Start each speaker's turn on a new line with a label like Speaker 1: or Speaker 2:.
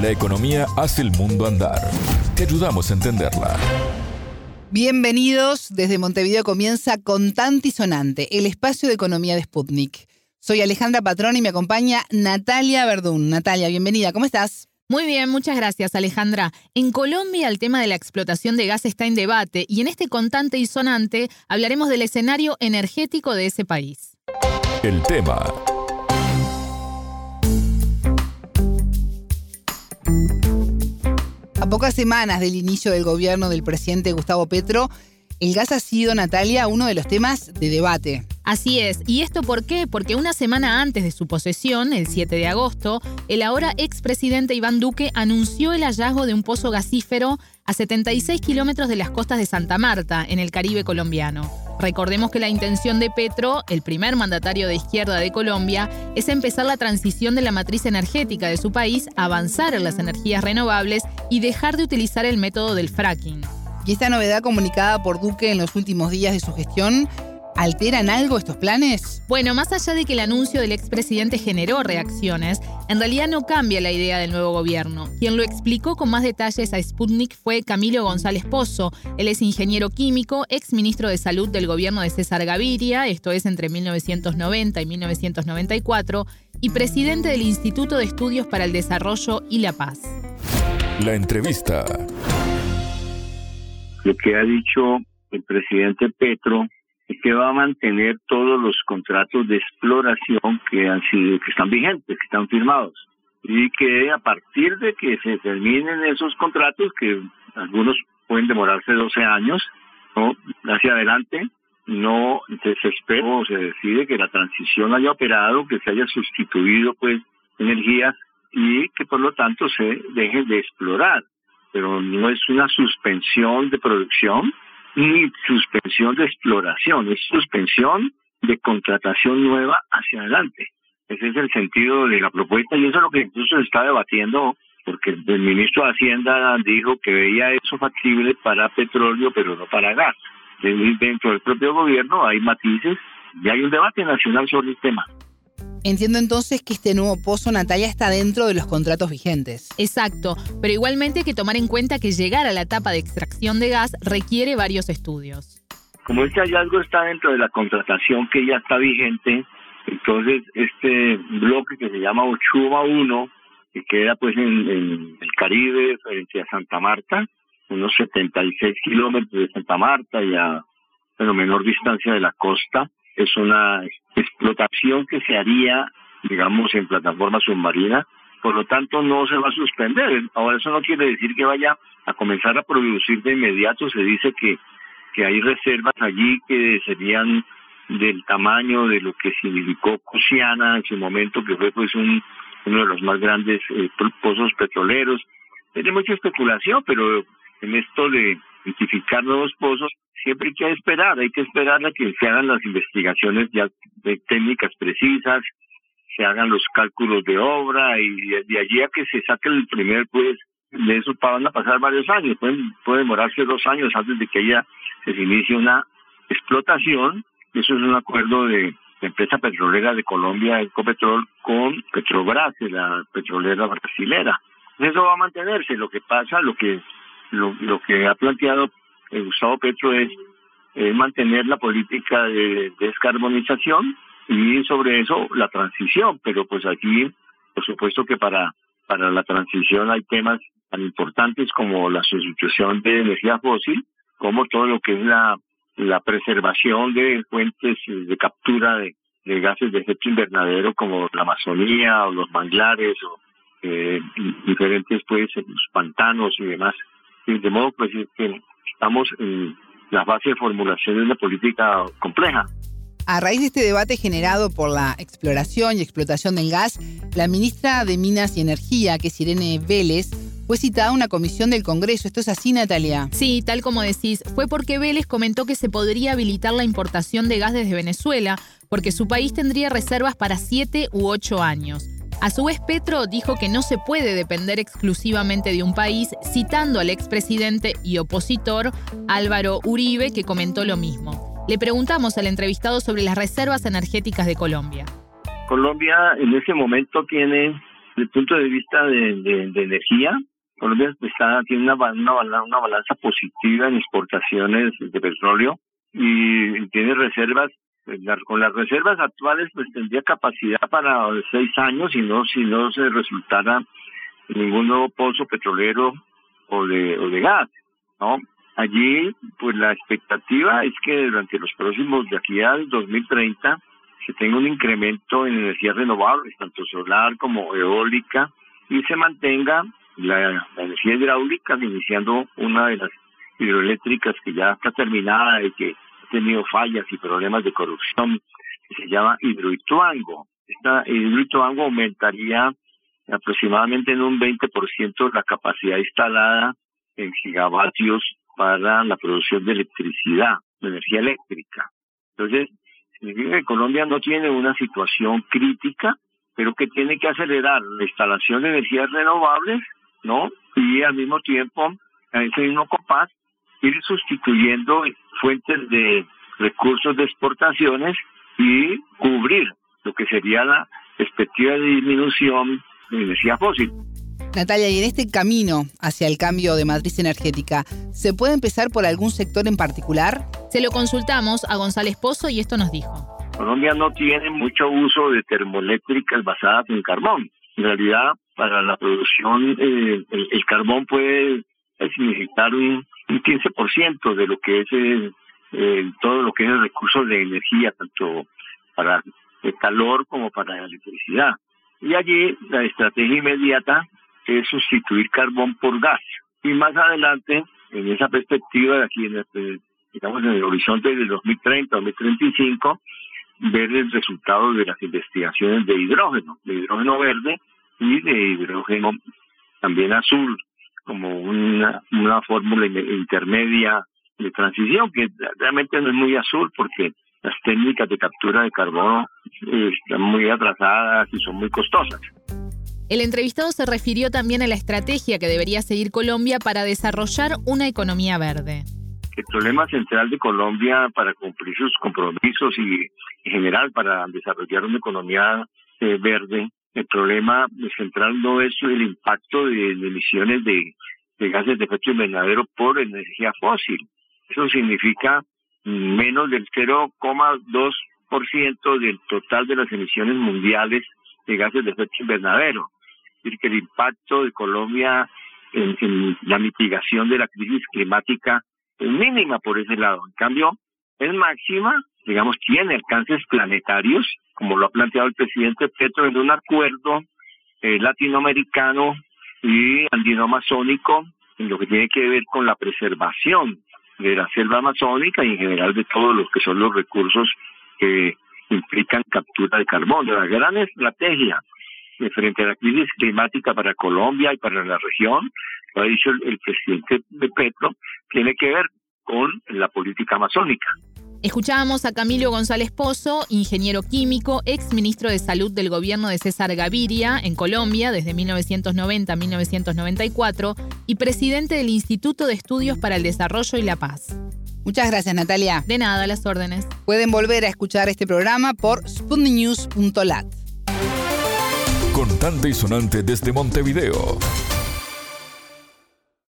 Speaker 1: La economía hace el mundo andar. Te ayudamos a entenderla.
Speaker 2: Bienvenidos. Desde Montevideo comienza Contante y Sonante, el espacio de economía de Sputnik. Soy Alejandra Patrón y me acompaña Natalia Verdún. Natalia, bienvenida. ¿Cómo estás?
Speaker 3: Muy bien, muchas gracias Alejandra. En Colombia el tema de la explotación de gas está en debate y en este contante y sonante hablaremos del escenario energético de ese país.
Speaker 1: El tema
Speaker 2: A pocas semanas del inicio del gobierno del presidente Gustavo Petro, el gas ha sido, Natalia, uno de los temas de debate.
Speaker 3: Así es. ¿Y esto por qué? Porque una semana antes de su posesión, el 7 de agosto, el ahora expresidente Iván Duque anunció el hallazgo de un pozo gasífero a 76 kilómetros de las costas de Santa Marta, en el Caribe colombiano. Recordemos que la intención de Petro, el primer mandatario de izquierda de Colombia, es empezar la transición de la matriz energética de su país, avanzar en las energías renovables y dejar de utilizar el método del fracking.
Speaker 2: Y esta novedad comunicada por Duque en los últimos días de su gestión ¿Alteran algo estos planes?
Speaker 3: Bueno, más allá de que el anuncio del expresidente generó reacciones, en realidad no cambia la idea del nuevo gobierno. Quien lo explicó con más detalles a Sputnik fue Camilo González Pozo. Él es ingeniero químico, ex ministro de Salud del gobierno de César Gaviria, esto es entre 1990 y 1994, y presidente del Instituto de Estudios para el Desarrollo y la Paz.
Speaker 1: La entrevista.
Speaker 4: Lo que ha dicho el presidente Petro es que va a mantener todos los contratos de exploración que han sido, que están vigentes, que están firmados. Y que a partir de que se terminen esos contratos, que algunos pueden demorarse 12 años, ¿no? hacia adelante, no se espera o se decide que la transición haya operado, que se haya sustituido pues energías y que por lo tanto se deje de explorar. Pero no es una suspensión de producción, ni suspensión de exploración, es suspensión de contratación nueva hacia adelante. Ese es el sentido de la propuesta y eso es lo que incluso se está debatiendo porque el ministro de Hacienda dijo que veía eso factible para petróleo pero no para gas. Dentro del propio gobierno hay matices y hay un debate nacional sobre el tema.
Speaker 2: Entiendo entonces que este nuevo pozo, Natalia, está dentro de los contratos vigentes.
Speaker 3: Exacto, pero igualmente hay que tomar en cuenta que llegar a la etapa de extracción de gas requiere varios estudios.
Speaker 4: Como este hallazgo está dentro de la contratación que ya está vigente, entonces este bloque que se llama Ochuba 1, que queda pues en, el Caribe frente a Santa Marta, unos 76 kilómetros de Santa Marta y a bueno, menor distancia de la costa, es una explotación que se haría, digamos, en plataforma submarina, por lo tanto no se va a suspender. Ahora eso no quiere decir que vaya a comenzar a producir de inmediato, se dice que, que hay reservas allí que serían del tamaño de lo que significó Cusiana en su momento, que fue pues un, uno de los más grandes eh, pozos petroleros. Tiene mucha especulación, pero en esto de identificar nuevos pozos, siempre hay que esperar, hay que esperar a que se hagan las investigaciones ya de técnicas precisas, se hagan los cálculos de obra y de, allí a que se saque el primer pues de eso van a pasar varios años, pueden, puede demorarse dos años antes de que haya se inicie una explotación, eso es un acuerdo de la empresa petrolera de Colombia, Ecopetrol, con Petrobras, la petrolera brasilera. Eso va a mantenerse, lo que pasa, lo que lo, lo que ha planteado eh, Gustavo Petro es mantener la política de descarbonización y sobre eso la transición, pero pues aquí por supuesto que para para la transición hay temas tan importantes como la sustitución de energía fósil, como todo lo que es la la preservación de fuentes de captura de, gases de efecto invernadero como la Amazonía o los manglares o eh, diferentes pues pantanos y demás. De modo pues que estamos en la base de formulación de una política compleja.
Speaker 2: A raíz de este debate generado por la exploración y explotación del gas, la ministra de Minas y Energía, que es Irene Vélez, fue citada a una comisión del Congreso. ¿Esto es así, Natalia?
Speaker 3: Sí, tal como decís. Fue porque Vélez comentó que se podría habilitar la importación de gas desde Venezuela, porque su país tendría reservas para siete u ocho años. A su vez, Petro dijo que no se puede depender exclusivamente de un país, citando al expresidente y opositor Álvaro Uribe, que comentó lo mismo. Le preguntamos al entrevistado sobre las reservas energéticas de Colombia.
Speaker 4: Colombia en ese momento tiene Desde el punto de vista de, energía, Colombia está, tiene una, una, una balanza positiva en exportaciones de petróleo y tiene reservas con las reservas actuales pues tendría capacidad para seis años si no si no se resultara ningún nuevo pozo petrolero o de o de gas allí pues la expectativa es que durante los próximos de aquí al 2030 se tenga un incremento en energías renovables tanto solar como eólica y se mantenga la energía hidráulica iniciando una de las hidroeléctricas que ya está terminada y que tenido fallas y problemas de corrupción, que se llama Hidroituango. Esta Hidroituango aumentaría aproximadamente en un 20% la capacidad instalada en gigavatios para la producción de electricidad, de energía eléctrica. Entonces, significa que Colombia no tiene una situación crítica, pero que tiene que acelerar la instalación de energías renovables, ¿no? Y al mismo tiempo, a ese mismo compás, ir sustituyendo fuentes de recursos de exportaciones y cubrir lo que sería la perspectiva de disminución de energía fósil.
Speaker 2: Natalia, y en este camino hacia el cambio de matriz energética, ¿se puede empezar por algún sector en particular?
Speaker 3: Se lo consultamos a González Pozo y esto nos dijo.
Speaker 4: Colombia no tiene mucho uso de termoeléctricas basadas en carbón. En realidad, para la producción, eh, el, carbón puede significar un un 15% de lo que es eh, todo lo que es el recurso de energía, tanto para el calor como para la electricidad. Y allí la estrategia inmediata es sustituir carbón por gas. Y más adelante, en esa perspectiva de aquí, en este, digamos en el horizonte del 2030-2035, ver el resultado de las investigaciones de hidrógeno, de hidrógeno verde y de hidrógeno también azul, como una, una fórmula intermedia de transición que realmente no es muy azul porque las técnicas de captura de carbono eh, están muy atrasadas y son muy costosas.
Speaker 3: El entrevistado se refirió también a la estrategia que debería seguir Colombia para desarrollar una economía verde.
Speaker 4: El problema central de Colombia para cumplir sus compromisos y en general para desarrollar una economía eh, verde el problema central no es el impacto de, emisiones de, gases de efecto invernadero por energía fósil. Eso significa menos del 0,2% del total de las emisiones mundiales de gases de efecto invernadero. Es decir, que el impacto de Colombia en, en, la mitigación de la crisis climática es mínima por ese lado. En cambio, es máxima, digamos, tiene alcances planetarios como lo ha planteado el presidente Petro, en un acuerdo eh, latinoamericano y andino-amazónico en lo que tiene que ver con la preservación de la selva amazónica y en general de todos los que son los recursos que implican captura de carbono. La gran estrategia frente a la crisis climática para Colombia y para la región, lo ha dicho el presidente Petro, tiene que ver con la política amazónica.
Speaker 3: Escuchábamos a Camilo González Pozo, ingeniero químico, ex ministro de Salud del gobierno de César Gaviria en Colombia desde 1990 a 1994 y presidente del Instituto de Estudios para el Desarrollo y la Paz.
Speaker 2: Muchas gracias, Natalia.
Speaker 3: De nada, las órdenes.
Speaker 2: Pueden volver a escuchar este programa por sputniknews.lat.
Speaker 1: Contante y sonante desde Montevideo.